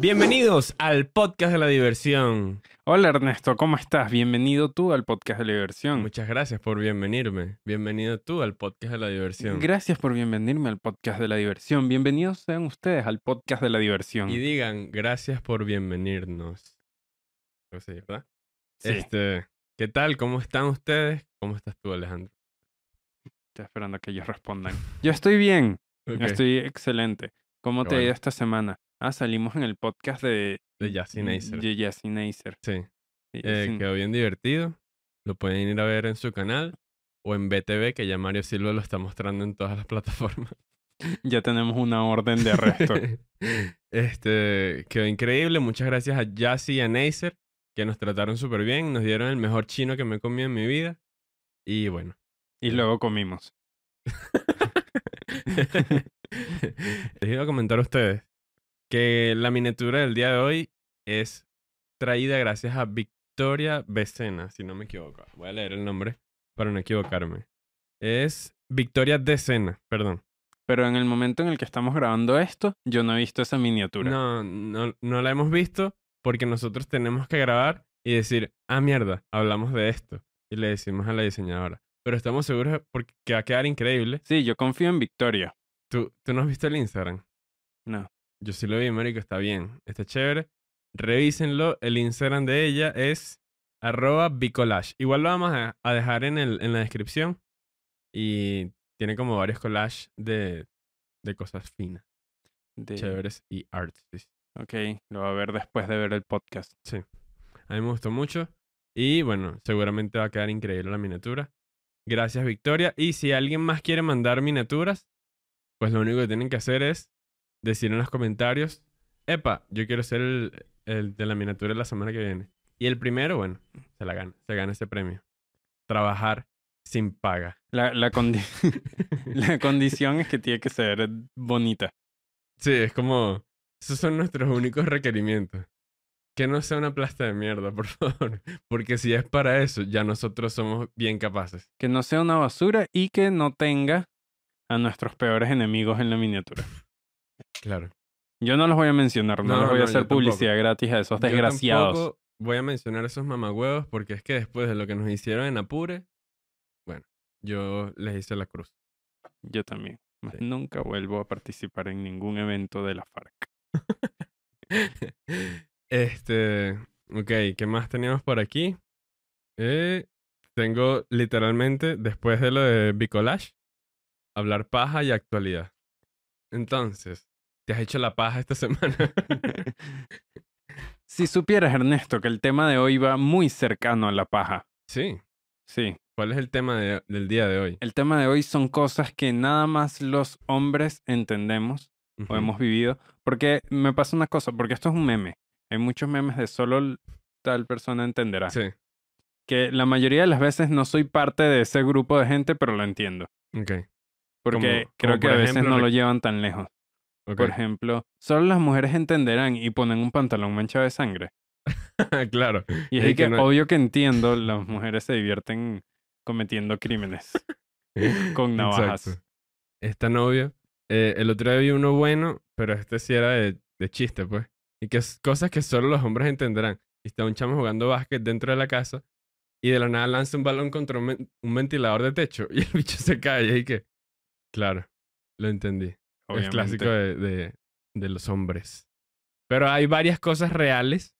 Bienvenidos al podcast de la diversión. Hola Ernesto, ¿cómo estás? Bienvenido tú al podcast de la diversión. Muchas gracias por bienvenirme. Bienvenido tú al podcast de la diversión. Gracias por bienvenirme al podcast de la diversión. Bienvenidos sean ustedes al podcast de la diversión. Y digan gracias por bienvenirnos. Sí, ¿verdad? Sí, Este, ¿qué tal? ¿Cómo están ustedes? ¿Cómo estás tú, Alejandro? estoy esperando a que ellos respondan. Yo estoy bien, estoy excelente. ¿Cómo te ha ido esta semana? Ah, salimos en el podcast de... De Jassy Neisser. De Jassy Neisser. Sí. Sí, Eh, quedó bien divertido. Lo pueden ir a ver en su canal o en BTV, que ya Mario Silva lo está mostrando en todas las plataformas. Ya tenemos una orden de arresto. este, quedó increíble. Muchas gracias a Jassy y a Neisser, que nos trataron súper bien. Nos dieron el mejor chino que me he comido en mi vida. Y bueno. y luego comimos. Les iba a comentar a ustedes que la miniatura del día de hoy es traída gracias a Victoria Becena, si no me equivoco. Voy a leer el nombre para no equivocarme. Es Victoria Decena, perdón. Pero en el momento en el que estamos grabando esto, yo no he visto esa miniatura. No, no, no la hemos visto porque nosotros tenemos que grabar y decir, ah, mierda, hablamos de esto. Y le decimos a la diseñadora. Pero estamos seguros porque que va a quedar increíble. Sí, yo confío en Victoria. ¿Tú, ¿Tú no has visto el Instagram? No. Yo sí lo vi, marico, está bien. Está chévere. Revísenlo. El Instagram de ella es arroba bicolage. Igual lo vamos a, a dejar en, el, en la descripción. Y tiene como varios collages de, de cosas finas, De... chéveres y artsy. Ok, lo va a ver después de ver el podcast. A mí me gustó mucho. Y bueno, seguramente va a quedar increíble la miniatura. Gracias, Victoria. Y si alguien más quiere mandar miniaturas, pues lo único que tienen que hacer es decir en los comentarios, epa, yo quiero ser el, el de la miniatura de la semana que viene. Y el primero, bueno, se la gana, se gana ese premio. Trabajar sin paga. La, la, condi- la condición es que tiene que ser bonita. Sí, es como, esos son nuestros únicos requerimientos. Que no sea una plasta de mierda, por favor. Porque si es para eso, ya nosotros somos bien capaces. Que no sea una basura y que no tenga a nuestros peores enemigos en la miniatura. Claro. Yo no los voy a mencionar, no, No, les voy no, a hacer yo tampoco. publicidad gratis a esos Yo desgraciados. tampoco voy a mencionar esos mamagüevos porque es que después de lo que nos hicieron en Apure, bueno, yo les hice la cruz. Yo también. Más Sí. Nunca vuelvo a participar en ningún evento de la FARC. este, ok, ¿qué más teníamos por aquí? Eh, tengo literalmente, después de lo de Bicolage, hablar paja y actualidad. Entonces, ¿te has hecho la paja esta semana? si supieras, Ernesto, que el tema de hoy va muy cercano a la paja. sí. Sí, ¿Cuál es el tema de- del día de hoy? el tema de hoy son cosas que nada más los hombres entendemos o hemos vivido. Porque me pasa una cosa, porque esto es un meme. Hay muchos memes de solo tal persona entenderá. Sí, Que la mayoría de las veces no soy parte de ese grupo de gente, pero lo entiendo. ok. Porque Como- creo como que por a veces ejemplo, no lo llevan tan lejos. Por ejemplo, solo las mujeres entenderán y ponen un pantalón manchado de sangre. claro. Y es que que, no- obvio que entiendo, las mujeres se divierten cometiendo crímenes con navajas. Exacto. Está novio. Eh, el otro día vi uno bueno, pero este sí era de, de chiste, pues. Y que es cosas que solo los hombres entenderán. Y está un chamo jugando básquet dentro de la casa y de la nada lanza un balón contra un, un ventilador de techo y el bicho se cae. Y que, claro, lo entendí. Es clásico de, de, de los hombres. Pero hay varias cosas reales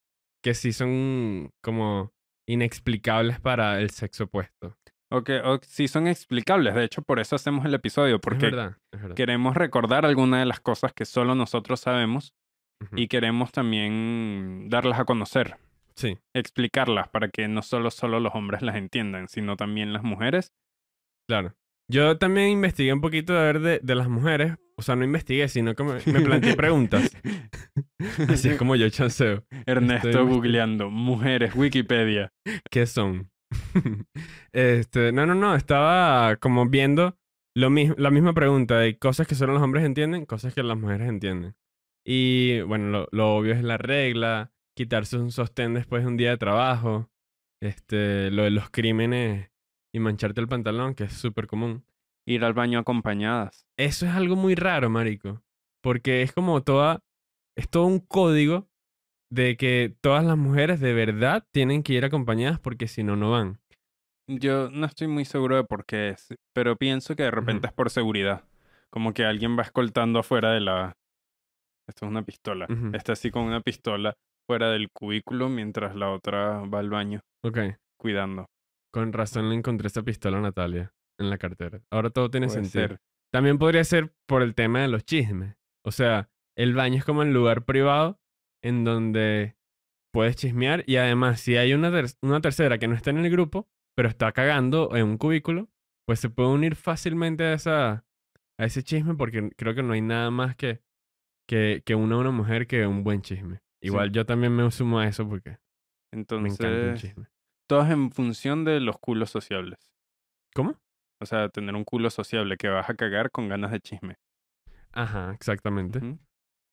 que sí son como inexplicables para el sexo opuesto. O que o sí son explicables. De hecho, por eso hacemos el episodio, es porque verdad, es verdad. queremos recordar algunas de las cosas que solo nosotros sabemos y queremos también darlas a conocer, Sí. explicarlas para que no solo, solo los hombres las entiendan, sino también las mujeres. Claro. Yo también investigué un poquito de ver de, de las mujeres. O sea, no investigué, sino que me, me planteé preguntas. Así es como yo chanceo. Ernesto Estoy- googleando mujeres, Wikipedia. ¿Qué son? este, no, no, no. Estaba como viendo lo mis- la misma pregunta de cosas que solo los hombres entienden, cosas que las mujeres entienden. Y bueno, lo, lo obvio es la regla, quitarse un sostén después de un día de trabajo, este, lo de los crímenes y mancharte el pantalón, que es súper común. Ir al baño acompañadas. Eso es algo muy raro, marico. Porque es como toda es todo un código de que todas las mujeres de verdad tienen que ir acompañadas porque si no, no van. Yo no estoy muy seguro de por qué es, pero pienso que de repente es por seguridad. Como que alguien va escoltando afuera de la... Esto es una pistola. Está así con una pistola fuera del cubículo mientras la otra va al baño Ok, cuidando. Con razón le encontré esa pistola a Natalia en la cartera. Ahora todo tiene Puede sentido. ser. También podría ser por el tema de los chismes. O sea, el baño es como el lugar privado en donde puedes chismear y además si hay una, ter- una tercera que no está en el grupo, pero está cagando en un cubículo, pues se puede unir fácilmente a, esa, a ese chisme porque creo que no hay nada más que, que, que una a una mujer que un buen chisme. Igual yo también me sumo a eso porque me encanta un Entonces, chisme. Todo es en función de los culos sociables. ¿Cómo? O sea, tener un culo sociable que vas a cagar con ganas de chisme. Ajá, exactamente.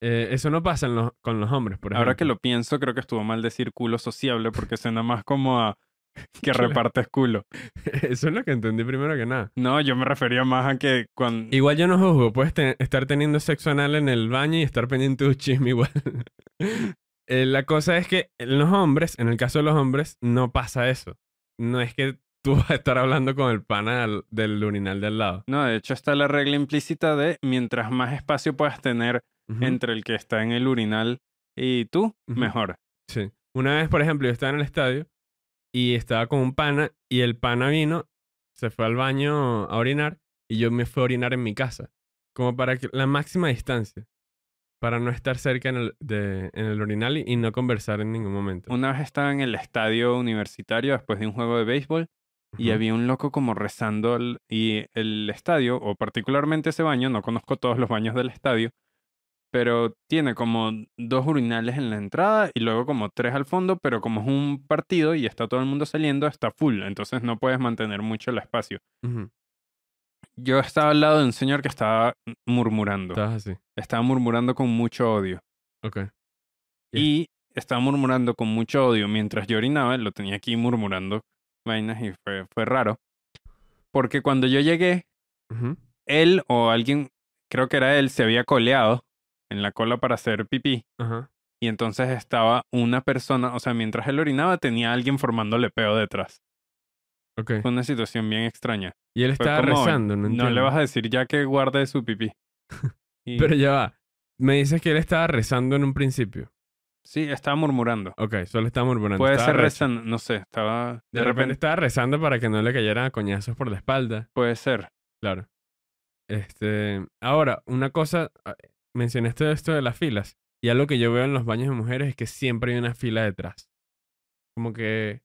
Eh, eso no pasa en los- con los hombres, por ejemplo. Ahora que lo pienso, creo que estuvo mal decir culo sociable porque suena más como a que repartes culo. Eso es lo que entendí primero que nada. No, yo me refería más a que cuando... Igual yo no juzgo, puedes te- estar teniendo sexo anal en el baño y estar pendiente de un chisme igual. Eh, la cosa es que en los hombres, en el caso de los hombres, no pasa eso. No es que tú vas a estar hablando con el pana del, del urinal de al lado. No, de hecho está la regla implícita de mientras más espacio puedas tener entre el que está en el urinal y tú, mejor. Sí. Una vez, por ejemplo, yo estaba en el estadio y estaba con un pana y el pana vino, se fue al baño a orinar y yo me fui a orinar en mi casa. Como para que la máxima distancia. Para no estar cerca en el, de, en el urinal y, no conversar en ningún momento. Una vez estaba en el estadio universitario después de un juego de béisbol y había un loco como rezando y el estadio, o particularmente ese baño, no conozco todos los baños del estadio, pero tiene como dos urinales en la entrada y luego como tres al fondo, pero como es un partido y está todo el mundo saliendo, está full, entonces no puedes mantener mucho el espacio. Ujú. Yo estaba al lado de un señor que estaba murmurando, Estabas así. estaba murmurando con mucho odio. Ok. Y estaba murmurando con mucho odio mientras yo orinaba, lo tenía aquí murmurando vainas y fue, fue raro. Porque cuando yo llegué, él o alguien, creo que era él, se había coleado en la cola para hacer pipí. Ajá. Y entonces estaba una persona, o sea, mientras él orinaba tenía alguien formándole peo detrás. Ok. Fue una situación bien extraña. Y él estaba rezando, no No entiendo. le vas a decir ya que guarde su pipí. Y- Pero ya va. Me dices que él estaba rezando en un principio. sí, estaba murmurando. Ok, solo estaba murmurando. Puede estaba ser rezando, no sé, estaba... De, repente estaba rezando para que no le cayeran a coñazos por la espalda. Puede ser. Claro. Este, ahora, una cosa, ah, mencionaste esto de las filas, y algo que yo veo en los baños de mujeres es que siempre hay una fila detrás. Como que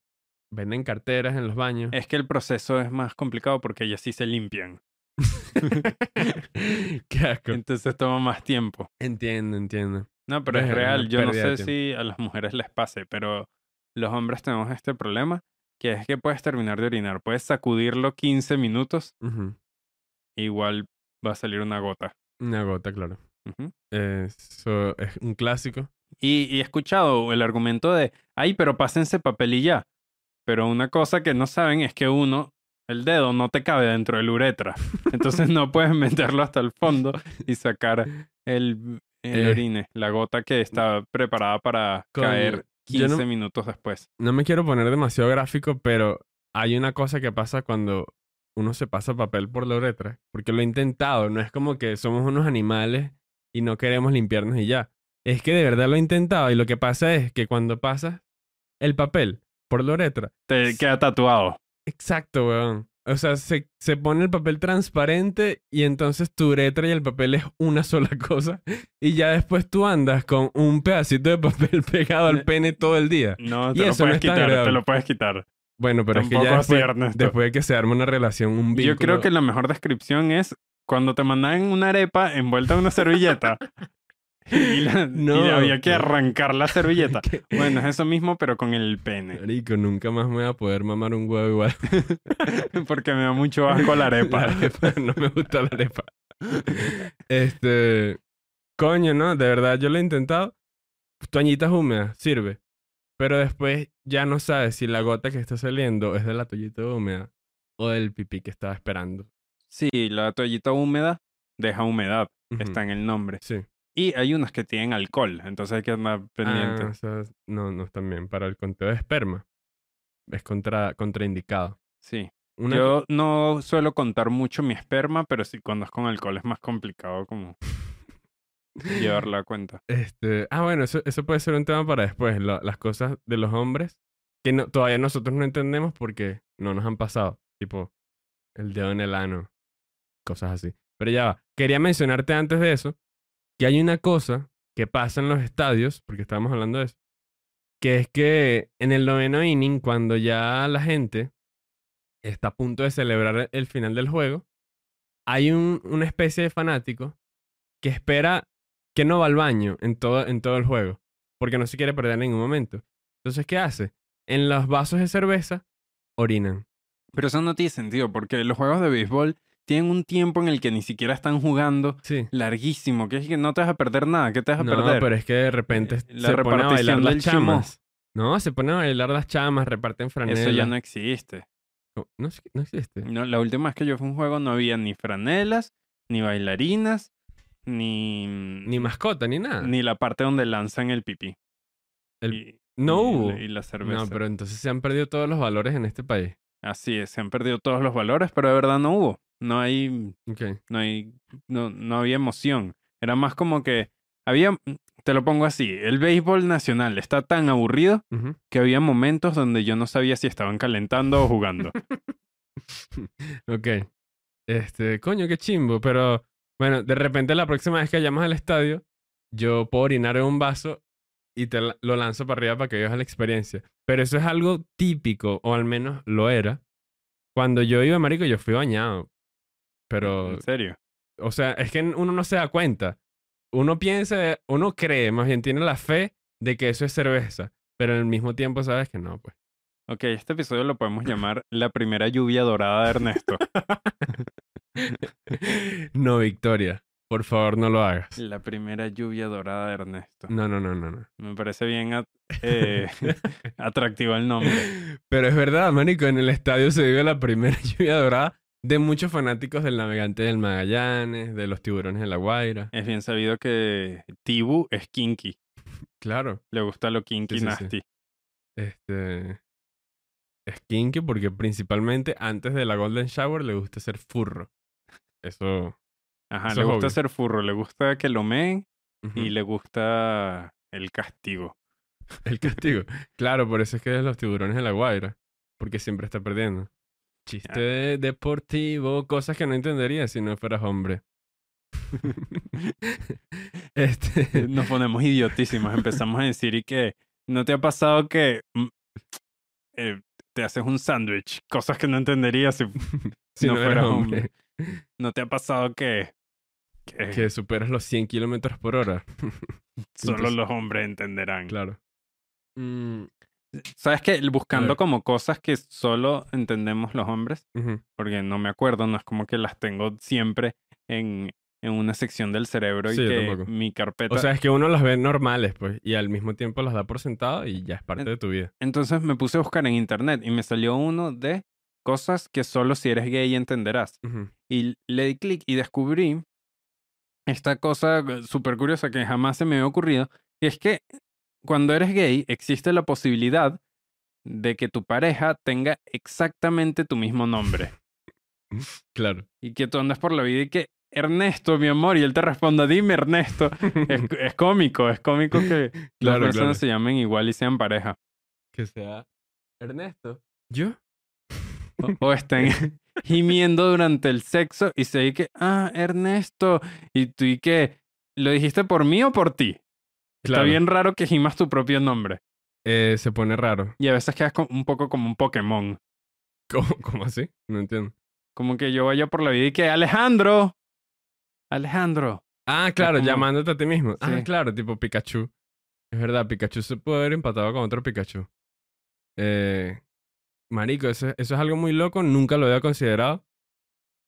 venden carteras en los baños. Es que el proceso es más complicado porque ellas sí se limpian. Qué asco. Entonces toma más tiempo. Entiendo, entiendo. No, pero es Verga, real. Yo no sé si a las mujeres les pase, pero los hombres tenemos este problema, que es que puedes terminar de orinar. Puedes sacudirlo 15 minutos, Ujú. igual va a salir una gota. Una gota, claro. Ujú. Eso es un clásico. Y, y he escuchado el argumento de, ay, pero pásense papel y ya. Pero una cosa que no saben es que uno, el dedo no te cabe dentro del uretra. Entonces no puedes meterlo hasta el fondo y sacar el, el Eh. orine, la gota que está preparada para caer yo 15 no- minutos después. No me quiero poner demasiado gráfico, pero hay una cosa que pasa cuando uno se pasa papel por la uretra. Porque lo he intentado. No es como que somos unos animales y no queremos limpiarnos y ya. Es que de verdad lo he intentado y lo que pasa es que cuando pasas el papel por la uretra, Te queda tatuado. exacto, weón. O sea, se, se pone el papel transparente y entonces tu uretra y el papel es una sola cosa. Y ya después tú andas con un pedacito de papel pegado al pene todo el día. No, Y te lo no puedes quitar, te lo puedes quitar. Bueno, pero es que ya después, Ernesto. después de que se arma una relación, un vínculo... Yo creo que la mejor descripción es cuando te mandaban una arepa envuelta en una servilleta y, la- y No. había que arrancar la servilleta. ¿Qué? Bueno, es eso mismo, pero con el pene. Marico, nunca más me voy a poder mamar un huevo igual. Porque me da mucho asco la arepa. La arepa, no me gusta la arepa. Este... Coño, ¿no? De verdad, yo lo he intentado. Toallitas húmedas, sirve. Pero después ya no sabes si la gota que está saliendo es de la toallita húmeda o del pipí que estaba esperando. Sí, la toallita húmeda deja humedad. Está en el nombre. Sí. Y hay unas que tienen alcohol, entonces hay que andar pendiente. Ah, o sea, no, no están bien. Para el conteo de esperma es contra, contraindicado. Sí. Una Yo no suelo contar mucho mi esperma, pero sí cuando es con alcohol es más complicado como llevar la cuenta. Este, ah, bueno, eso, eso puede ser un tema para después. las cosas de los hombres que no, todavía nosotros no entendemos porque no nos han pasado. Tipo, el dedo en el ano, cosas así. Pero ya va. Quería mencionarte antes de eso que hay una cosa que pasa en los estadios, porque estábamos hablando de eso, que es que en el noveno inning, cuando ya la gente está a punto de celebrar el final del juego, hay un, una especie de fanático que espera que no va al baño en todo, en todo el juego, porque no se quiere perder en ningún momento. Entonces, ¿qué hace? En los vasos de cerveza, orinan. Pero eso no tiene sentido, porque los juegos de béisbol tienen un tiempo en el que ni siquiera están jugando Sí. larguísimo, que es que no te vas a perder nada, ¿qué te vas a No, perder? pero es que de repente Eh, la se ponen a bailar repartición las chimo. chamas. No, se ponen a bailar las chamas, reparten franelas. Eso ya no existe. no... No, no existe. No, la última vez que yo fui a un juego no había ni franelas, ni bailarinas, ni... Ni mascota, ni nada. Ni la parte donde lanzan el pipí. El- Y- No y hubo. Y la cerveza. No, pero entonces se han perdido todos los valores en este país. Así es, se han perdido todos los valores, pero de verdad no hubo. No hay, no hay, no, no había emoción. Era más como que había, te lo pongo así, el béisbol nacional está tan aburrido que había momentos donde yo no sabía si estaban calentando o jugando. Ok. Este, coño, qué chimbo. Pero bueno, de repente la próxima vez que vayamos al estadio, yo puedo orinar en un vaso y te lo lanzo para arriba para que vivas la experiencia. Pero eso es algo típico, o al menos lo era. Cuando yo iba, marico, yo fui bañado. Pero, en serio. o sea, es que uno no se da cuenta. Uno piensa, uno cree, más bien tiene la fe de que eso es cerveza. Pero al mismo tiempo sabes que no, pues. Ok, este episodio lo podemos llamar La primera lluvia dorada de Ernesto. no, Victoria. Por favor, no lo hagas. La primera lluvia dorada de Ernesto. No, no, no, no, no. Me parece bien at- eh, atractivo el nombre. Pero es verdad, manico, en el estadio se vive la primera lluvia dorada de muchos fanáticos del navegante del Magallanes, de los tiburones de la Guaira. Es bien sabido que Tibu es kinky. Claro, Le gusta lo kinky Sí, sí, sí. nasty. este es kinky porque principalmente antes de la Golden Shower le gusta ser furro. Eso Ajá, Eso le gusta obvio. ser furro, le gusta que lo meen y le gusta el castigo. el castigo. claro, por eso es que es los tiburones de la Guaira, porque siempre está perdiendo. Chiste de- deportivo, cosas que no entendería si no fueras hombre. este Nos ponemos idiotísimos, empezamos a decir y que no te ha pasado que mm, eh, te haces un sándwich, cosas que no entenderías si si no no, fueras eras hombre. hombre. no te ha pasado que, que que superas los 100 kilómetros por hora. solo entonces- los hombres entenderán. Claro. Mm, ¿Sabes qué? Buscando como cosas que solo entendemos los hombres, ujú. porque no me acuerdo, no es como que las tengo siempre en, en una sección del cerebro y Sí, yo que tampoco. mi carpeta... O sea, es que uno las ve normales, pues, y al mismo tiempo las da por sentado y ya es parte de tu vida. Entonces me puse a buscar en internet y me salió uno de cosas que solo si eres gay entenderás. Ujú. Y le di clic y descubrí esta cosa eh, súper curiosa que jamás se me había ocurrido, que es que cuando eres gay existe la posibilidad de que tu pareja tenga exactamente tu mismo nombre. Claro. Y que tú andas por la vida y que, Ernesto, mi amor, y él te responda, dime Ernesto. Es, es cómico, es cómico que las personas claro. se llamen igual y sean pareja. que sea Ernesto. ¿Yo? O, o estén gimiendo durante el sexo y se dice que, ah, Ernesto. Y tú y que, ¿lo dijiste por mí o por ti? Está bien raro que gimas tu propio nombre. Eh, se pone raro. Y a veces quedas un poco como un Pokémon. ¿Cómo, cómo así? No entiendo. Como que yo vaya por la vida y que, Alejandro. Alejandro. Ah, claro, como- llamándote a ti mismo. Ah, Sí. claro, tipo Pikachu. Es verdad, Pikachu se puede haber empatado con otro Pikachu. Eh, marico, eso, eso es algo muy loco. Nunca lo había considerado.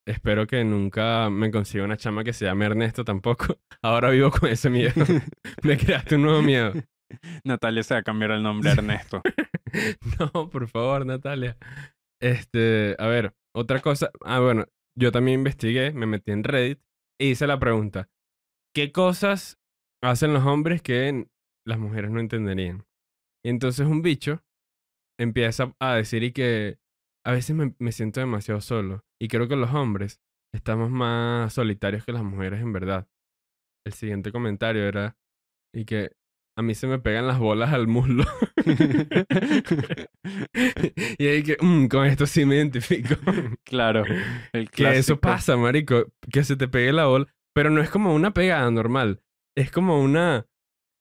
Espero que nunca me consiga una chama que se llame Ernesto tampoco. Ahora vivo con ese miedo. me creaste un nuevo miedo. Natalia se va a cambiar el nombre a Ernesto. No, por favor, Natalia. Este, a ver, otra cosa. Ah, bueno, yo también investigué, me metí en Reddit e hice la pregunta: ¿Qué cosas hacen los hombres que las mujeres no entenderían. Y entonces un bicho empieza a decir y que a veces me, me siento demasiado solo. Y creo que los hombres estamos más solitarios que las mujeres en verdad. El siguiente comentario era y que a mí se me pegan las bolas al muslo. y ahí que, "Mm, con esto sí me identifico. Claro. El que eso pasa, marico, que se te pegue la bola, pero no es como una pegada normal, es como una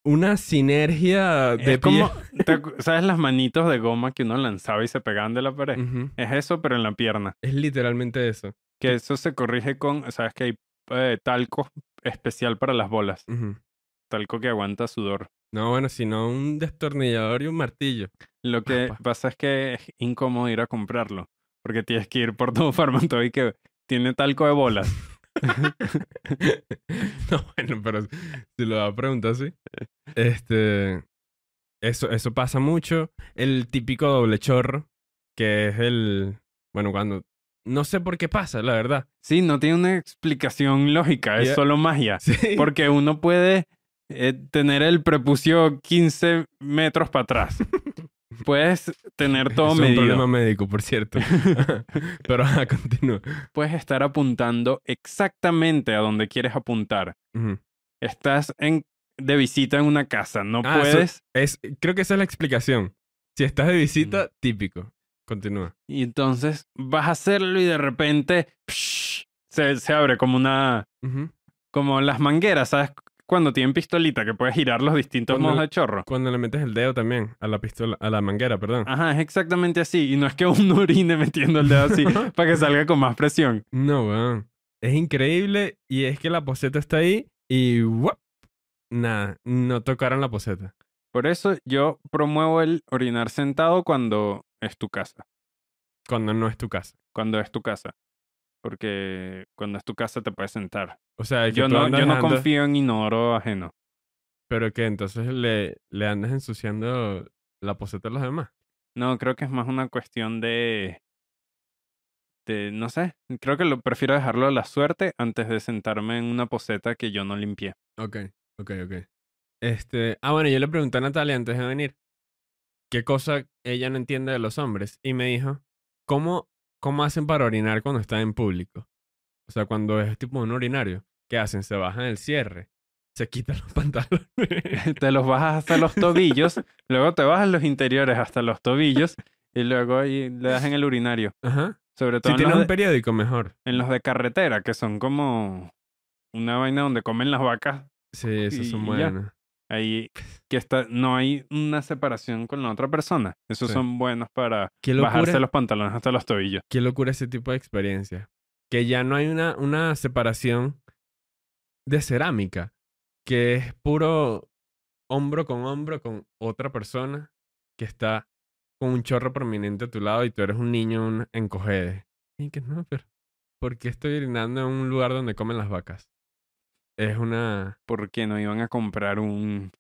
una sinergia de Es como, pie- ¿te acu- ¿sabes las manitos de goma que uno lanzaba y se pegaban de la pared? Es eso, pero en la pierna. Es literalmente eso. Que eso se corrige con, sabes que hay eh, talco especial para las bolas. Talco que aguanta sudor. No, bueno, sino un destornillador y un martillo. Lo que pasa es que es incómodo ir a comprarlo. Porque tienes que ir por todo Farmatoy que tiene talco de bolas. no, bueno, pero si lo va a preguntar así. Este. Eso, eso pasa mucho. El típico doble chorro, que es el. Bueno, cuando. No sé por qué pasa, la verdad. Sí, no tiene una explicación lógica, es solo magia. Sí. Porque uno puede eh, tener el prepucio 15 metros para atrás. Puedes tener todo es un medido. problema médico, por cierto. pero ajá, continúa. Puedes estar apuntando exactamente a donde quieres apuntar. Estás en, de visita en una casa, no Ah, puedes. Es, creo que esa es la explicación. Si estás de visita, típico. Continúa. Y entonces vas a hacerlo y de repente psh, se, se abre como una. Como las mangueras, ¿sabes? Cuando tienen pistolita que puedes girar los distintos Cuando modos de chorro. Cuando le metes el dedo también a la pistola, a la manguera, perdón. Ajá, es exactamente así. Y no es que uno orine metiendo el dedo así para que salga con más presión. No, weón. Es increíble y es que la poseta está ahí y nada, no tocaron la poseta. Por eso yo promuevo el orinar sentado cuando es tu casa. Cuando no es tu casa. Cuando es tu casa. Porque cuando es tu casa te puedes sentar. O sea, Yo no, yo no confío en inodoro ajeno. Pero que entonces le, le andas ensuciando la poseta a los demás. No, creo que es más una cuestión de. de. no sé. Creo que lo prefiero dejarlo a la suerte antes de sentarme en una poseta que yo no limpié. Ok, ok, ok. Este, ah, bueno, yo le pregunté a Natalia antes de venir qué cosa ella no entiende de los hombres y me dijo, ¿cómo, cómo hacen para orinar cuando están en público? O sea, cuando es tipo un urinario, ¿qué hacen? Se bajan el cierre, se quitan los pantalones. te los bajas hasta los tobillos, luego te bajas los interiores hasta los tobillos y luego ahí le das en el urinario. Ajá. Sobre todo Si en, tienes un periódico, mejor. en los de carretera, que son como una vaina donde comen las vacas. Sí, esos son buenos. Ahí que está, no hay una separación con la otra persona. Esos Sí. son buenos para bajarse los pantalones hasta los tobillos. qué locura ese tipo de experiencia. Que ya no hay una, una separación de cerámica, que es puro hombro con hombro con otra persona que está con un chorro prominente a tu lado y tú eres un niño un encogede. Y que no, pero ¿por qué estoy orinando en un lugar donde comen las vacas? Es una... Porque no iban a comprar un...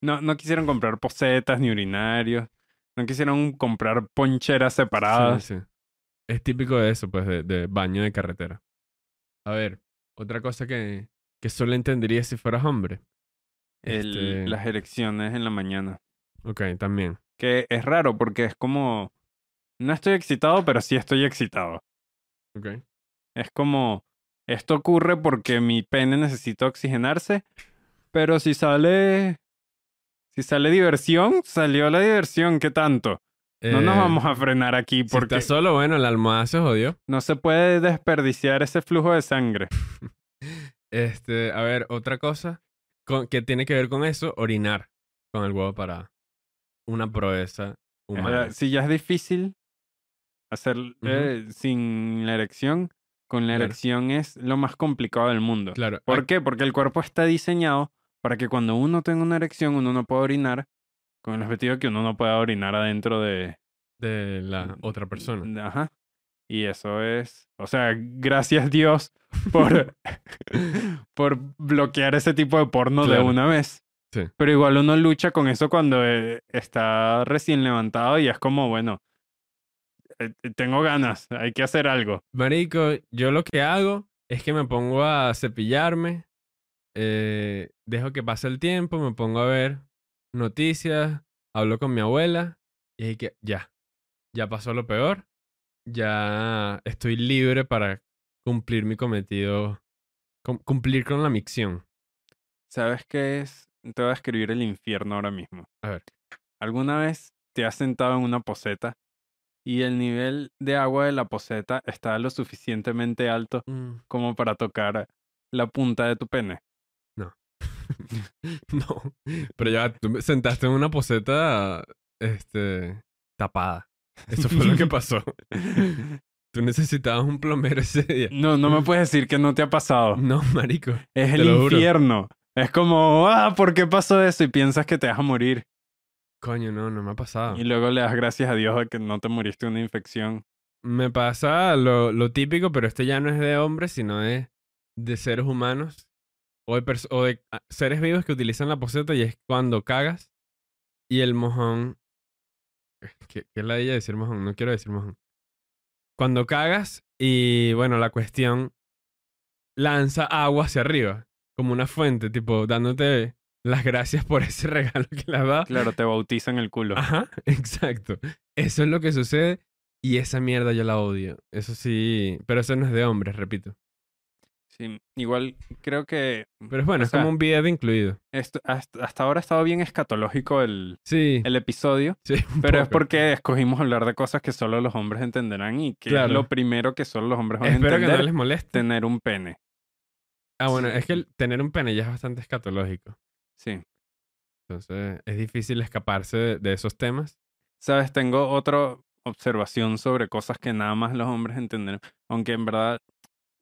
No, no quisieron comprar posetas ni urinarios. No quisieron comprar poncheras sí, separadas. sí. Es típico de eso, pues, de, de baño de carretera. A ver, otra cosa que, que solo entendería si fueras hombre. El- Este, Las elecciones en la mañana. Ok, también. Que es raro porque es como... No estoy excitado, pero sí estoy excitado. Ok. Es como... Esto ocurre porque mi pene necesita oxigenarse, pero si sale... Si sale diversión, salió la diversión, ¿qué tanto? No nos Eh, vamos a frenar aquí Si porque estás solo, bueno, la almohada se jodió. no se puede desperdiciar ese flujo de sangre. Este, a ver, otra cosa con, que tiene que ver con eso, orinar con el huevo parado. Una proeza humana. Eh, si ya es difícil hacer eh, sin la erección, con la Claro. erección es lo más complicado del mundo. Claro. ¿Por qué? Porque el cuerpo está diseñado para que cuando uno tenga una erección uno no pueda orinar, con el objetivo de que uno no pueda orinar adentro de... De la otra persona. Ajá. Y eso es, o sea, gracias Dios por, por bloquear ese tipo de porno de una vez. Sí. Pero igual uno lucha con eso cuando eh, está recién levantado y es como, bueno, tengo ganas, hay que hacer algo. Marico, yo lo que hago es que me pongo a cepillarme eh, dejo que pase el tiempo, me pongo a ver noticias, hablo con mi abuela y que ya, ya pasó lo peor, ya estoy libre para cumplir mi cometido, cum- cumplir con la micción. ¿Sabes qué es? Te voy a escribir el infierno ahora mismo. A ver. ¿Alguna vez te has sentado en una poseta y el nivel de agua de la poseta está lo suficientemente alto Mm, como para tocar la punta de tu pene? no, pero ya, tú me sentaste en una poseta, este, tapada. Eso fue lo que pasó. Tú necesitabas un plomero ese día. No, no me puedes decir que no te ha pasado. No, marico. Es el juro. infierno. Es como, ah, ¿por qué pasó eso? Y piensas que te vas a morir. Coño, no, no me ha pasado. Y luego le das gracias a Dios de que no te moriste de una infección. Me pasa lo, lo típico, pero este ya no es de hombres, sino de, de seres humanos o de, o de ah, seres vivos que utilizan la poseta y es cuando cagas y el mojón... ¿Qué, qué es la de decir mojón? No quiero decir mojón. Cuando cagas y, bueno, la cuestión lanza agua hacia arriba, como una fuente, tipo dándote las gracias por ese regalo que has dado. Claro, te bautizan el culo. Ajá, exacto. Eso es lo que sucede y esa mierda yo la odio. Eso sí, pero eso no es de hombres, repito. Sí, igual creo que Pero es bueno, es como un video incluido. esto, hasta, hasta ahora ha estado bien escatológico el, Sí, el episodio, sí, pero es porque escogimos hablar de cosas que solo los hombres entenderán y que Claro. es lo primero que solo los hombres van a Espero que entender, no les moleste. tener un pene. Ah, bueno, Sí. es que el tener un pene ya es bastante escatológico. Sí. Entonces es difícil escaparse de, de esos temas. Sabes, tengo otra observación sobre cosas que nada más los hombres entenderán, aunque en verdad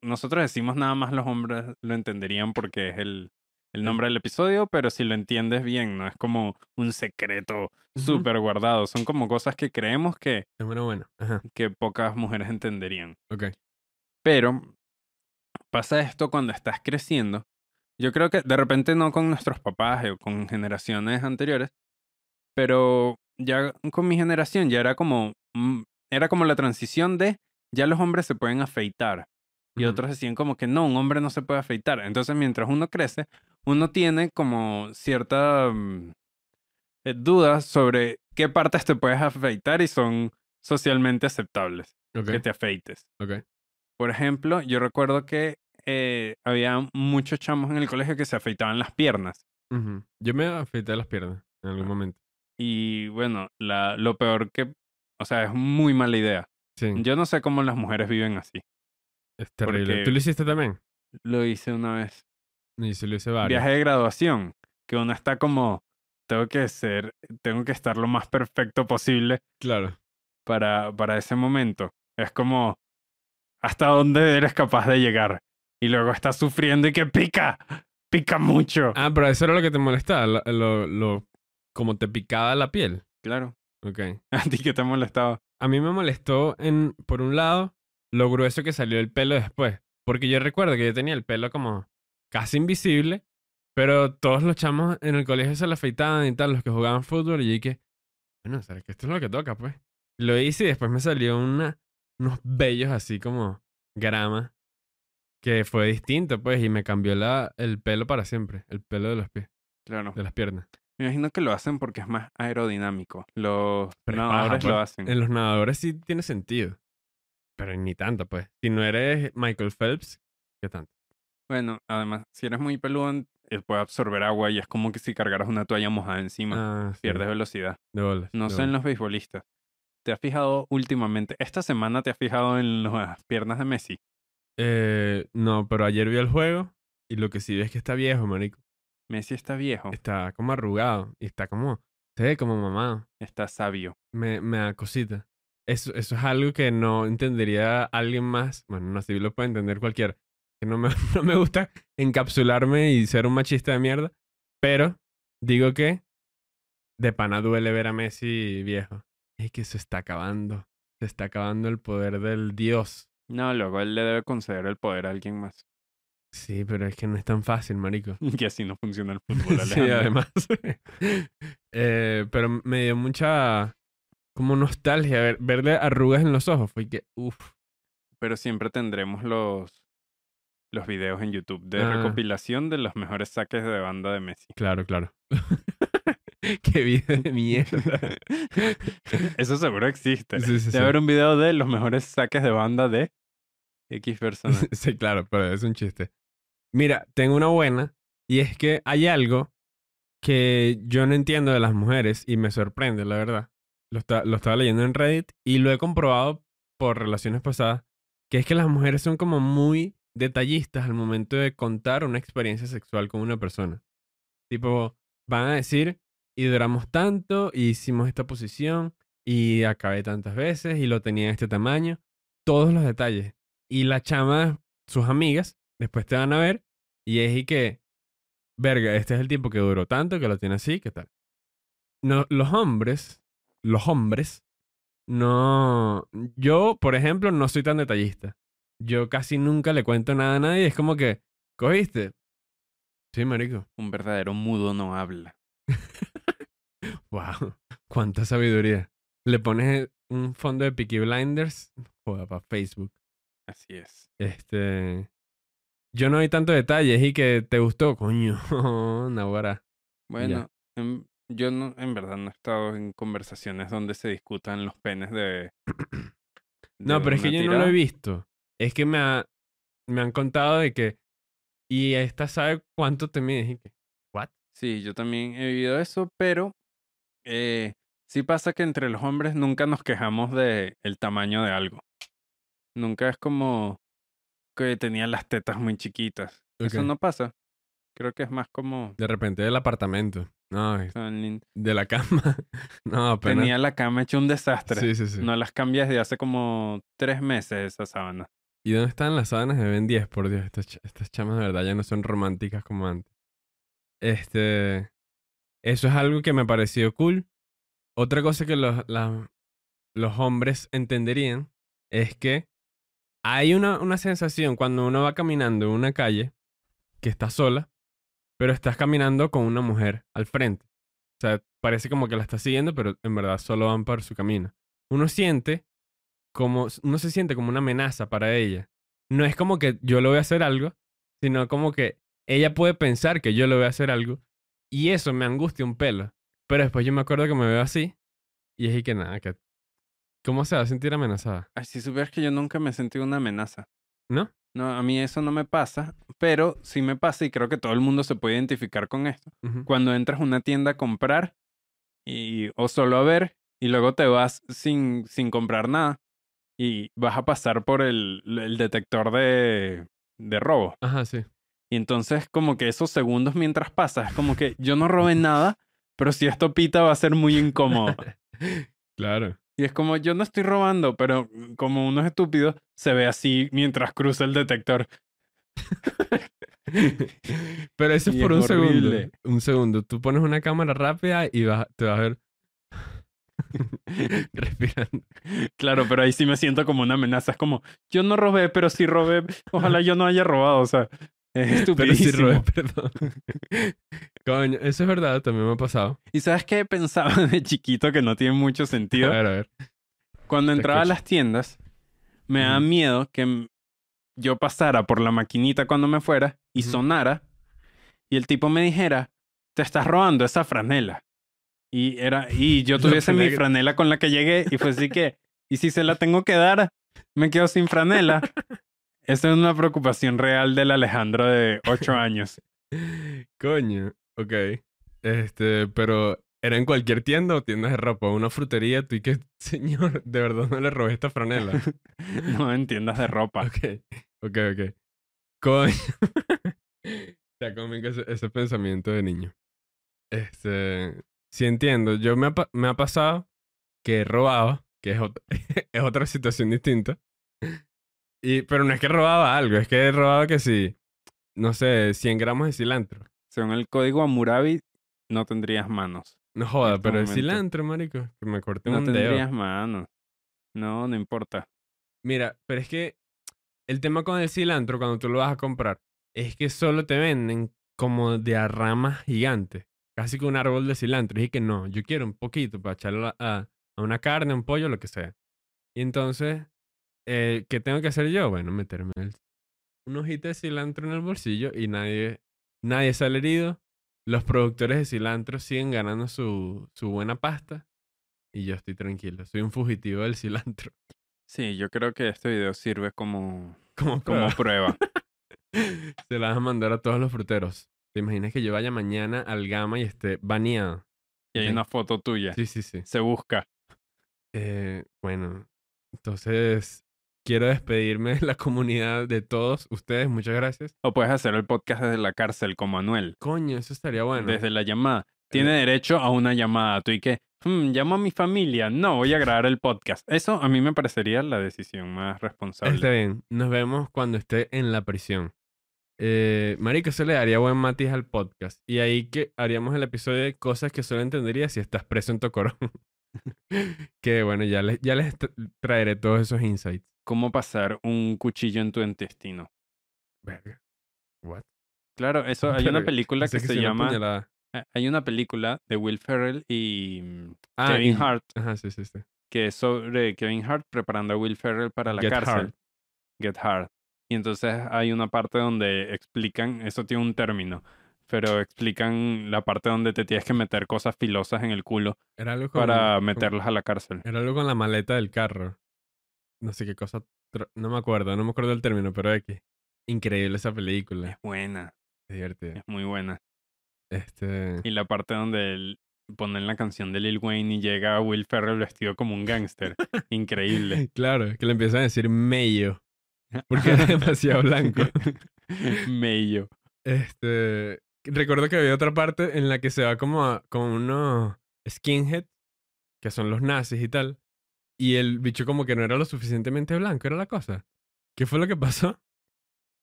nosotros decimos nada más los hombres lo entenderían porque es el, el nombre del episodio, pero si lo entiendes bien, no es como un secreto Ujú. súper guardado, son como cosas que creemos que, bueno, bueno. Ajá, que pocas mujeres entenderían. Pero pasa esto cuando estás creciendo. Yo creo que de repente no con nuestros papás o con generaciones anteriores, pero ya con mi generación ya era como mm, era como la transición de ya los hombres se pueden afeitar y otros decían como que no, un hombre no se puede afeitar. Entonces, mientras uno crece, uno tiene como cierta mm, eh, dudas sobre qué partes te puedes afeitar y son socialmente aceptables que te afeites. ok. Por ejemplo, yo recuerdo que eh, había muchos chamos en el colegio que se afeitaban las piernas. Yo me afeité las piernas en algún momento. Y bueno, la, lo peor que, o sea, es muy mala idea. Sí, Yo no sé cómo las mujeres viven así. es terrible. ¿Tú lo hiciste también? Lo hice una vez. Y se lo hice varios. Viaje de graduación, que uno está como, tengo que ser, tengo que estar lo más perfecto posible Claro. para, para ese momento. Es como, ¿hasta dónde eres capaz de llegar? Y luego estás sufriendo y que pica, pica mucho. Ah, pero eso era lo que te molestaba, lo, lo, lo- como te picaba la piel. Claro. Ok. ¿A ti qué te molestaba? A mí me molestó, en, por un lado, lo grueso que salió el pelo después. Porque yo recuerdo que yo tenía el pelo como casi invisible, pero todos los chamos en el colegio se lo afeitaban y tal, los que jugaban fútbol, y yo dije, bueno, ¿sabes que esto es lo que toca, pues? Lo hice y después me salió una, unos vellos así como grama, que fue distinto, pues, y me cambió la, el pelo para siempre, el pelo de los pies, Claro. de las piernas. Me imagino que lo hacen porque es más aerodinámico. Los Pero es nadadores lo pues. hacen. En los nadadores sí tiene sentido. Pero ni tanto, pues. Si no eres Michael Phelps, ¿qué tanto? Bueno, además, si eres muy peludo, él puede absorber agua y es como que si cargaras una toalla mojada encima, Ah, sí, pierdes velocidad. De bolas. No de sé en los beisbolistas. ¿Te has fijado últimamente? Esta semana te has fijado en las piernas de Messi. Eh, no, pero ayer vi el juego y lo que sí ves es que está viejo, marico. Messi está viejo, Está como arrugado y está como, se ve como mamado. está sabio. Me, me da cosita. Eso, eso es algo que no entendería alguien más. Bueno, no, sí lo puede entender cualquiera. Que no me, no me gusta encapsularme y ser un machista de mierda. Pero digo que de pana duele ver a Messi viejo. Es que se está acabando. Se está acabando el poder del dios. No, luego él le debe conceder el poder a alguien más. Sí, pero es que no es tan fácil, marico. Y así no funciona el fútbol, sí, Alejandro. además. Eh, pero me dio mucha como nostalgia ver, verle arrugas en los ojos. Fue que, uff. Pero siempre tendremos los, los videos en YouTube de Ah. recopilación de los mejores saques de banda de Messi. Claro, claro. Qué video de mierda. Eso seguro existe. Sí, sí, Debe sí. haber un video de los mejores saques de banda de X persona. Sí, claro, pero es un chiste. Mira, tengo una buena y es que hay algo que yo no entiendo de las mujeres y me sorprende, la verdad. Lo, está- lo estaba leyendo en Reddit y lo he comprobado por relaciones pasadas, que es que las mujeres son como muy detallistas al momento de contar una experiencia sexual con una persona. Tipo, van a decir, y duramos tanto, y hicimos esta posición, y acabé tantas veces, y lo tenía este tamaño. Todos los detalles. Y la chama, sus amigas, después te van a ver, y es y que, verga, este es el tiempo que duró tanto, que lo tiene así, ¿qué tal? No, los hombres, los hombres, no. Yo, por ejemplo, no soy tan detallista. Yo casi nunca le cuento nada a nadie. Es como que, ¿cogiste? Sí, marico. Un verdadero mudo no habla. Wow, cuánta sabiduría. Le pones un fondo de Peaky Blinders, joda, para Facebook. Así es. Este. Yo no hay tanto detalles y que te gustó, coño. Nahuara. Bueno, en- yo no, en verdad no he estado en conversaciones donde se discutan los penes de. No, pero es que yo no lo he visto. Es que me, ha- me han contado de que. Y esta sabe cuánto te mide. Y que, ¿What? Sí, yo también he vivido eso, pero eh, sí pasa que entre los hombres nunca nos quejamos de el tamaño de algo. Nunca es como que tenía las tetas muy chiquitas. Eso no pasa. Creo que es más como De repente del apartamento. No, de la cama. No, apenas. tenía la cama hecha un desastre. Sí, sí, sí. No las cambias de hace como tres meses esas sábanas. ¿Y dónde están las sábanas de Ben 10? Por Dios, estas, estas chamas de verdad ya no son románticas como antes. Este. Eso es algo que me pareció cool. Otra cosa que los, los hombres entenderían es que hay una, una sensación cuando uno va caminando en una calle que está sola, pero estás caminando con una mujer al frente. O sea, parece como que la estás siguiendo, pero en verdad solo van por su camino. Uno siente como, uno se siente como una amenaza para ella. No es como que yo le voy a hacer algo, sino como que ella puede pensar que yo le voy a hacer algo y eso me angustia un pelo. Pero después yo me acuerdo que me veo así y es y que nada, que... ¿Cómo se va a sentir amenazada? Ay, si supieras que yo nunca me he sentido una amenaza. ¿No? No, a mí eso no me pasa, pero sí me pasa y creo que todo el mundo se puede identificar con esto. Cuando entras a una tienda a comprar y, o solo a ver y luego te vas sin, sin comprar nada y vas a pasar por el, el detector de, de robo. Ajá, sí. Y entonces como que esos segundos mientras pasas, es como que yo no robé nada, pero si esto pita va a ser muy incómodo. claro. Y es como, yo no estoy robando, pero como uno es estúpido, se ve así mientras cruza el detector. Pero eso es Y por es un segundo. Un segundo. Tú pones una cámara rápida y vas, te vas a ver respirando. Claro, pero ahí sí me siento como una amenaza. Es como, yo no robé, pero sí robé. Ojalá yo no haya robado. O sea, es Pero sí estupidísimo. robé, perdón. Coño, eso es verdad, también me ha pasado. ¿Y sabes qué pensaba de chiquito que no tiene mucho A sentido? ver, a ver. Cuando te entraba a escucho. las tiendas, me daba Ujú. miedo que yo pasara por la maquinita cuando me fuera y sonara y el tipo me dijera, te estás robando esa franela. Y, era, y yo tuviese mi franela con la que llegué y fue así que, ¿y si se la tengo que dar? Me quedo sin franela. Esa es una preocupación real del Alejandro de 8 años. Coño, ok. Este, pero ¿era en cualquier tienda o tiendas de ropa? Una frutería, tú y que, señor, de verdad no le robé esta franela. No en tiendas de ropa. ok, ok, ok. Coño. Está cómico ese, ese pensamiento de niño. Este, sí entiendo. Yo me ha, me ha pasado que he robado, que es, ot- es otra situación distinta. Y, pero no es que robaba algo, es que he robado que sí, no sé, 100 gramos de cilantro. Según el código Amurabi, no tendrías manos. No joda, este pero el cilantro, marico, que me corté No un dedo. tendrías manos. No, no importa. Mira, pero es que el tema con el cilantro, cuando tú lo vas a comprar, es que solo te venden como de a ramas gigantes. Casi que un árbol de cilantro. Y que no, yo quiero un poquito para echarlo a, a- a una carne, un pollo, lo que sea. Y entonces, eh, ¿qué tengo que hacer yo? Bueno, meterme el, una hojita de cilantro en el bolsillo y nadie, nadie sale herido. Los productores de cilantro siguen ganando su, su buena pasta y yo estoy tranquilo. Soy un fugitivo del cilantro. Sí, yo creo que este video sirve como, Como como prueba. Se la vas a mandar a todos los fruteros. ¿Te imaginas que yo vaya mañana al Gama y esté baneado? Y hay una foto tuya. Sí, sí, sí. Se busca. Eh, bueno, entonces quiero despedirme de la comunidad de todos ustedes. Muchas gracias. O puedes hacer el podcast desde la cárcel como Anuel. Coño, eso estaría bueno. Desde la llamada. Tiene derecho a una llamada. Tú y que, "Hmm, llamo a mi familia. No, voy a grabar el podcast. Eso a mí me parecería la decisión más responsable. Está bien. Nos vemos cuando esté en la prisión. Eh, marico, eso le daría buen matiz al podcast. Y ahí que haríamos el episodio de cosas que solo entendería si estás preso en Tocorón. que bueno, ya les, ya les tra- traeré todos esos insights. ¿Cómo pasar un cuchillo en tu intestino? Verga. What? Claro, eso hay una película que se llama. puñalada. eh, Hay una película de Will Ferrell y mm, Ah, Kevin y- Hart Ajá, sí, sí, sí. que es sobre Kevin Hart preparando a Will Ferrell para la Get cárcel. Hard. Get Hard. Y entonces hay una parte donde explican, eso tiene un término, pero explican la parte donde te tienes que meter cosas filosas en el culo Era algo con, para con- meterlas a la cárcel. Era algo con la maleta del carro. No sé qué cosa. No me acuerdo, no me acuerdo del término, pero X. Increíble esa Es película. buena, Es divertida. es muy buena. Este. Y la parte donde él- ponen la canción de Lil Wayne y llega Will Ferrell vestido como un gángster. Increíble. Claro, que le empiezan a decir Mayo. Porque era demasiado blanco. Mello. Este. Recuerdo que había otra parte en la que se va como a como unos skinheads, que son los nazis y tal. Y el bicho como que no era lo suficientemente blanco, era la cosa. ¿Qué fue lo que pasó?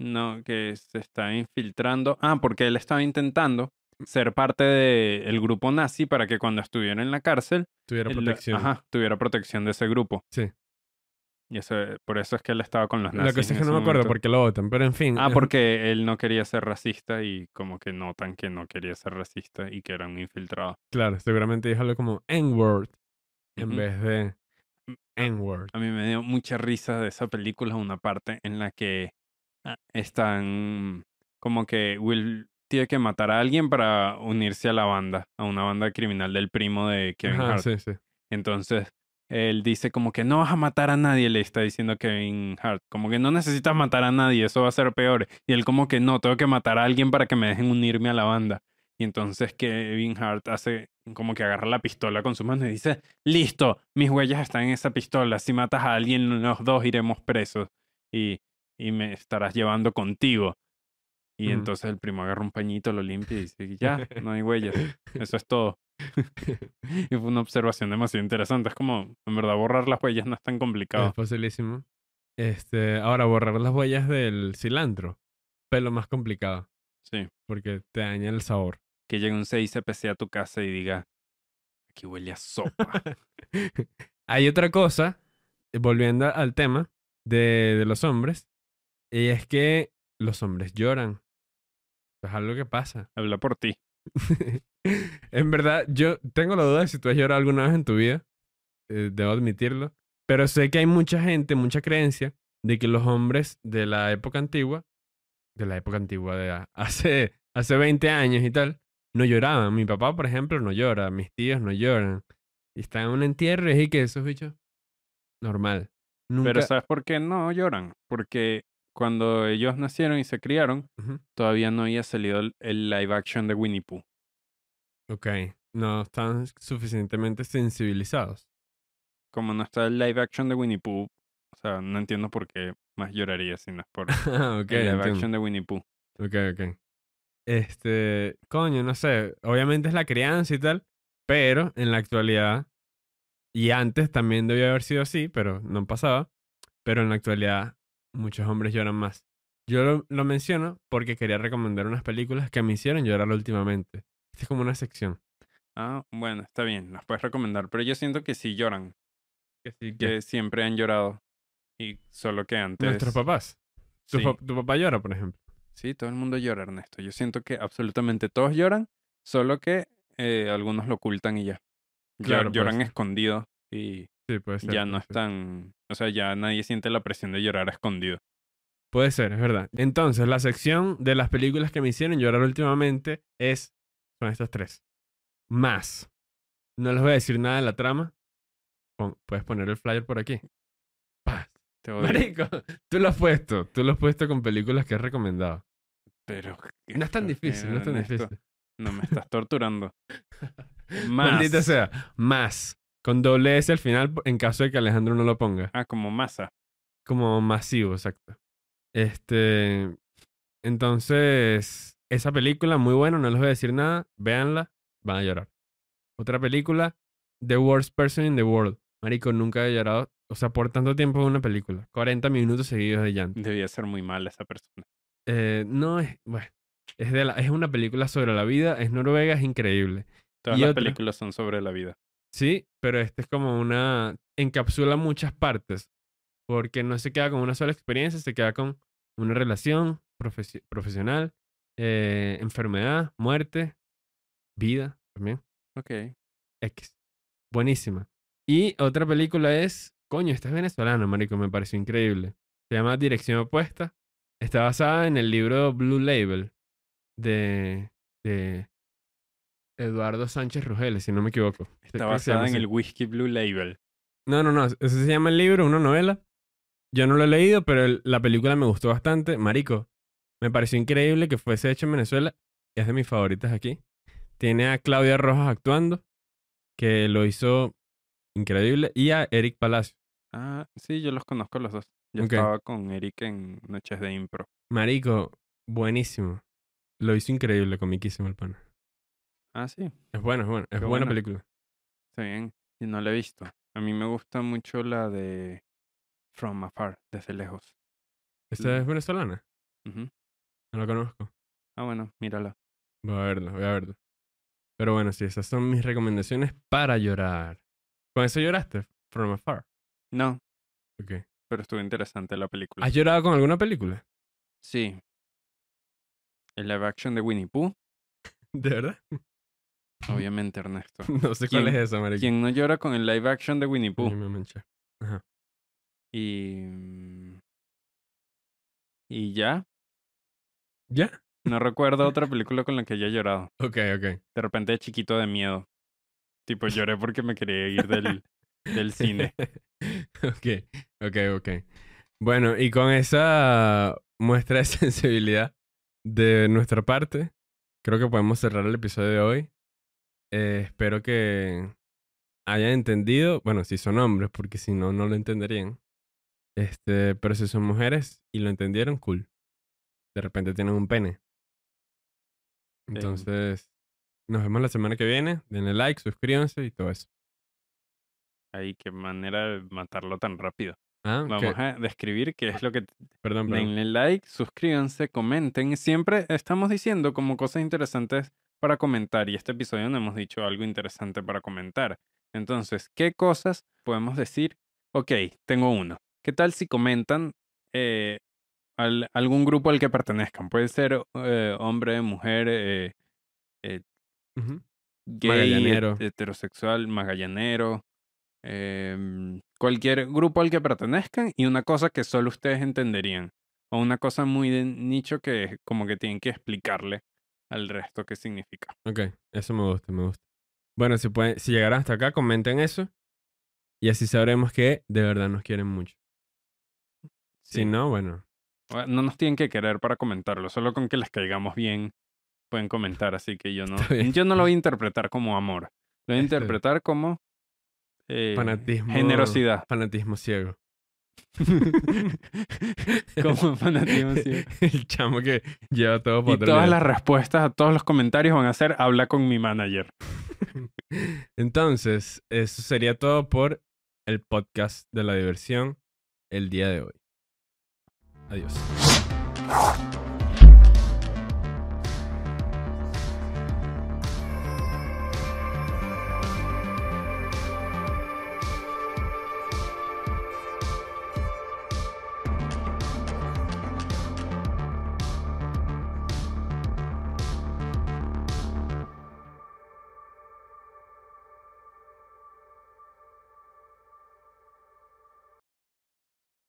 No, que se está infiltrando. Ah, porque él estaba intentando ser parte del grupo nazi para que cuando estuviera en la cárcel, Tuviera él- protección. ajá, tuviera protección de ese grupo. Sí. Y eso, por eso es que él estaba con los nazis. La cosa es que no me acuerdo por qué lo votan, pero en fin. Ah, es- porque él no quería ser racista y como que notan que no quería ser racista y que era un infiltrado. Claro, seguramente dijo algo como N-word en vez de N-word. A mí me dio mucha risa de esa película una parte en la que ah, están como que Will tiene que matar a alguien para unirse a la banda, a una banda criminal del primo de Kevin Ajá, Hart. sí, sí. Entonces él dice como que no vas a matar a nadie, le está diciendo Kevin Hart, como que no necesitas matar a nadie, eso va a ser peor. Y él como que no, tengo que matar a alguien para que me dejen unirme a la banda. Y entonces Kevin Hart hace como que agarra la pistola con su mano y dice, listo, mis huellas están en esa pistola, si matas a alguien los dos iremos presos y, y me estarás llevando contigo. Y entonces el primo agarra un pañito, lo limpia y dice, ya, no hay huellas, eso es todo. Y fue una observación demasiado interesante. Es como, en verdad, borrar las huellas no es tan Es complicado. facilísimo. Este, ahora, borrar las huellas del cilantro. Pelo más complicado. Sí. Porque te daña el sabor. Que llegue un CICPC a tu casa y diga, aquí huele a sopa. Hay otra cosa, eh, volviendo al tema de, de los hombres, y es que los hombres lloran. Es algo que pasa. Habla por ti. en verdad, yo tengo la duda de si tú has llorado alguna vez en tu vida. eh, debo admitirlo. Pero sé que hay mucha gente, mucha creencia de que los hombres de la época antigua, de la época antigua, de hace, hace 20 años y tal, no lloraban. Mi papá, por ejemplo, no llora. Mis tíos no lloran. Y están en un entierro y es que esos bichos, normal. Nunca... Pero ¿sabes por qué no lloran? Porque cuando ellos nacieron y se criaron, todavía no había salido el, live action de Winnie Pooh. Ok, no están suficientemente sensibilizados. Como no está el live action de Winnie Pooh, o sea, no entiendo por qué más lloraría si no es por Ah, ok, el live entiendo. action de Winnie Pooh. Ok, ok. Este, coño, no sé. Obviamente es la crianza y tal, pero en la actualidad, y antes también debió haber sido así, pero no pasaba. Pero en la actualidad, muchos hombres lloran más. Yo lo, lo menciono porque quería recomendar unas películas que me hicieron llorar últimamente. Esta es como una sección. Ah, bueno, está bien, las puedes recomendar, pero yo siento que sí lloran, Que sí, que siempre han llorado y solo que antes... Nuestros papás. Tu, Sí. pa- tu papá llora, por ejemplo. Sí, todo el mundo llora, Ernesto. Yo siento que absolutamente todos lloran, solo que eh, algunos lo ocultan y ya. Claro, lloran ser. escondidos y Sí, puede ser. ya no están, o sea, ya nadie siente la presión de llorar a escondido. Puede ser, es verdad. Entonces, la sección de las películas que me hicieron llorar últimamente es. Son estas tres. Más. No les voy a decir nada de la trama. Puedes poner el flyer por aquí. Paz. Te odio. Marico, tú lo has puesto. Tú lo has puesto con películas que has recomendado. Pero. ¿qué No es tan difícil, no es tan difícil. No me estás torturando. Más. Maldita sea. Más. Con doble S al final en caso de que Alejandro no lo ponga. Ah, como masa. Como masivo, exacto. Este. Entonces, esa película muy buena, no les voy a decir nada. Véanla, van a llorar. Otra película, The Worst Person in the World. Marico, nunca he llorado. O sea, por tanto tiempo en una película. 40 minutos seguidos de llanto. Debía ser muy mala esa persona. Eh, no es. Bueno. Es, de la, es una película sobre la vida. Es noruega, es increíble. Todas Y las otra- películas son sobre la vida. Sí, pero este es como una... encapsula muchas partes, porque no se queda con una sola experiencia, se queda con una relación profesi- profesional, eh, enfermedad, muerte, vida también, Ok. X. Buenísima. Y otra película es, coño, esta es venezolana, marico, me pareció increíble. Se llama Dirección Opuesta. Está basada en el libro Blue Label de, de Eduardo Sánchez Rugeles, si no me equivoco. Está se llama basada en el Whisky Blue Label. No, no, no. Ese se llama el libro, una novela. Yo no lo he leído, pero el- la película me gustó bastante. Marico, me pareció increíble que fuese hecho en Venezuela. Es de mis favoritas aquí. Tiene a Claudia Rojas actuando, que lo hizo increíble, y a Eric Palacio. Ah, sí, yo los conozco los dos. Yo estaba con Eric en Noches de Impro. Marico, buenísimo. Lo hizo increíble, comiquísimo el pana. Ah, sí, Es bueno, es bueno. Es Qué buena película. está bien. Y no la he visto. A mí me gusta mucho la de From Afar, desde lejos. ¿Esta es venezolana? No la conozco. Ah, bueno, mírala. Voy a verla, voy a verla. Pero bueno, sí, esas son mis recomendaciones para llorar. ¿Con eso lloraste? From Afar. No, Ok. pero estuvo interesante la película. ¿Has llorado con alguna película? Sí. El live action de Winnie Pooh, ¿De verdad? obviamente, Ernesto. No sé cuál es ¿Quién- esa, marico. ¿Quién no llora con el live action de Winnie Ay, Pooh? me manché. Ajá. Y. mm, Y ya. ¿Ya? No recuerdo otra película con la que haya llorado. Ok, ok. De repente, chiquito de miedo. Tipo, lloré porque me quería ir del, del cine. ok, ok, ok. Bueno, y con esa muestra de sensibilidad de nuestra parte, creo que podemos cerrar el episodio de hoy. Eh, espero que hayan entendido, bueno, si son hombres, porque si no, no lo entenderían. Este, pero si son mujeres y lo entendieron, cool. De repente tienen un pene. Entonces, nos vemos la semana que viene. Denle like, suscríbanse y todo eso. Ay, qué manera de matarlo tan rápido. Ah, Vamos a describir qué es lo que Perdón, perdón. Denle like, suscríbanse, comenten. Siempre estamos diciendo como cosas interesantes para comentar y este episodio no hemos dicho algo interesante para comentar. Entonces, ¿qué cosas podemos decir? Ok, tengo uno. ¿Qué tal si comentan eh, al- algún grupo al que pertenezcan? Puede ser eh, hombre, mujer, eh, gay, Magallanero. heterosexual, magallanero, em, cualquier grupo al que pertenezcan y una cosa que solo ustedes entenderían. O una cosa muy de nicho que como que tienen que explicarle al resto qué significa. Ok, eso me gusta, me gusta. Bueno, si, pueden, si llegaron hasta acá, comenten eso. Y así sabremos que de verdad nos quieren mucho. Si no, bueno. No nos tienen que querer para comentarlo, solo con que les caigamos bien pueden comentar, así que yo no, yo no lo voy a interpretar como amor, lo voy a interpretar como eh, Fanatismo. generosidad. Fanatismo ciego. como fanatismo. sí. El chamo que lleva todo por Y todas las respuestas a todos los comentarios van a ser habla con mi manager. Entonces, eso sería todo por el podcast de la diversión el día de hoy. Adiós.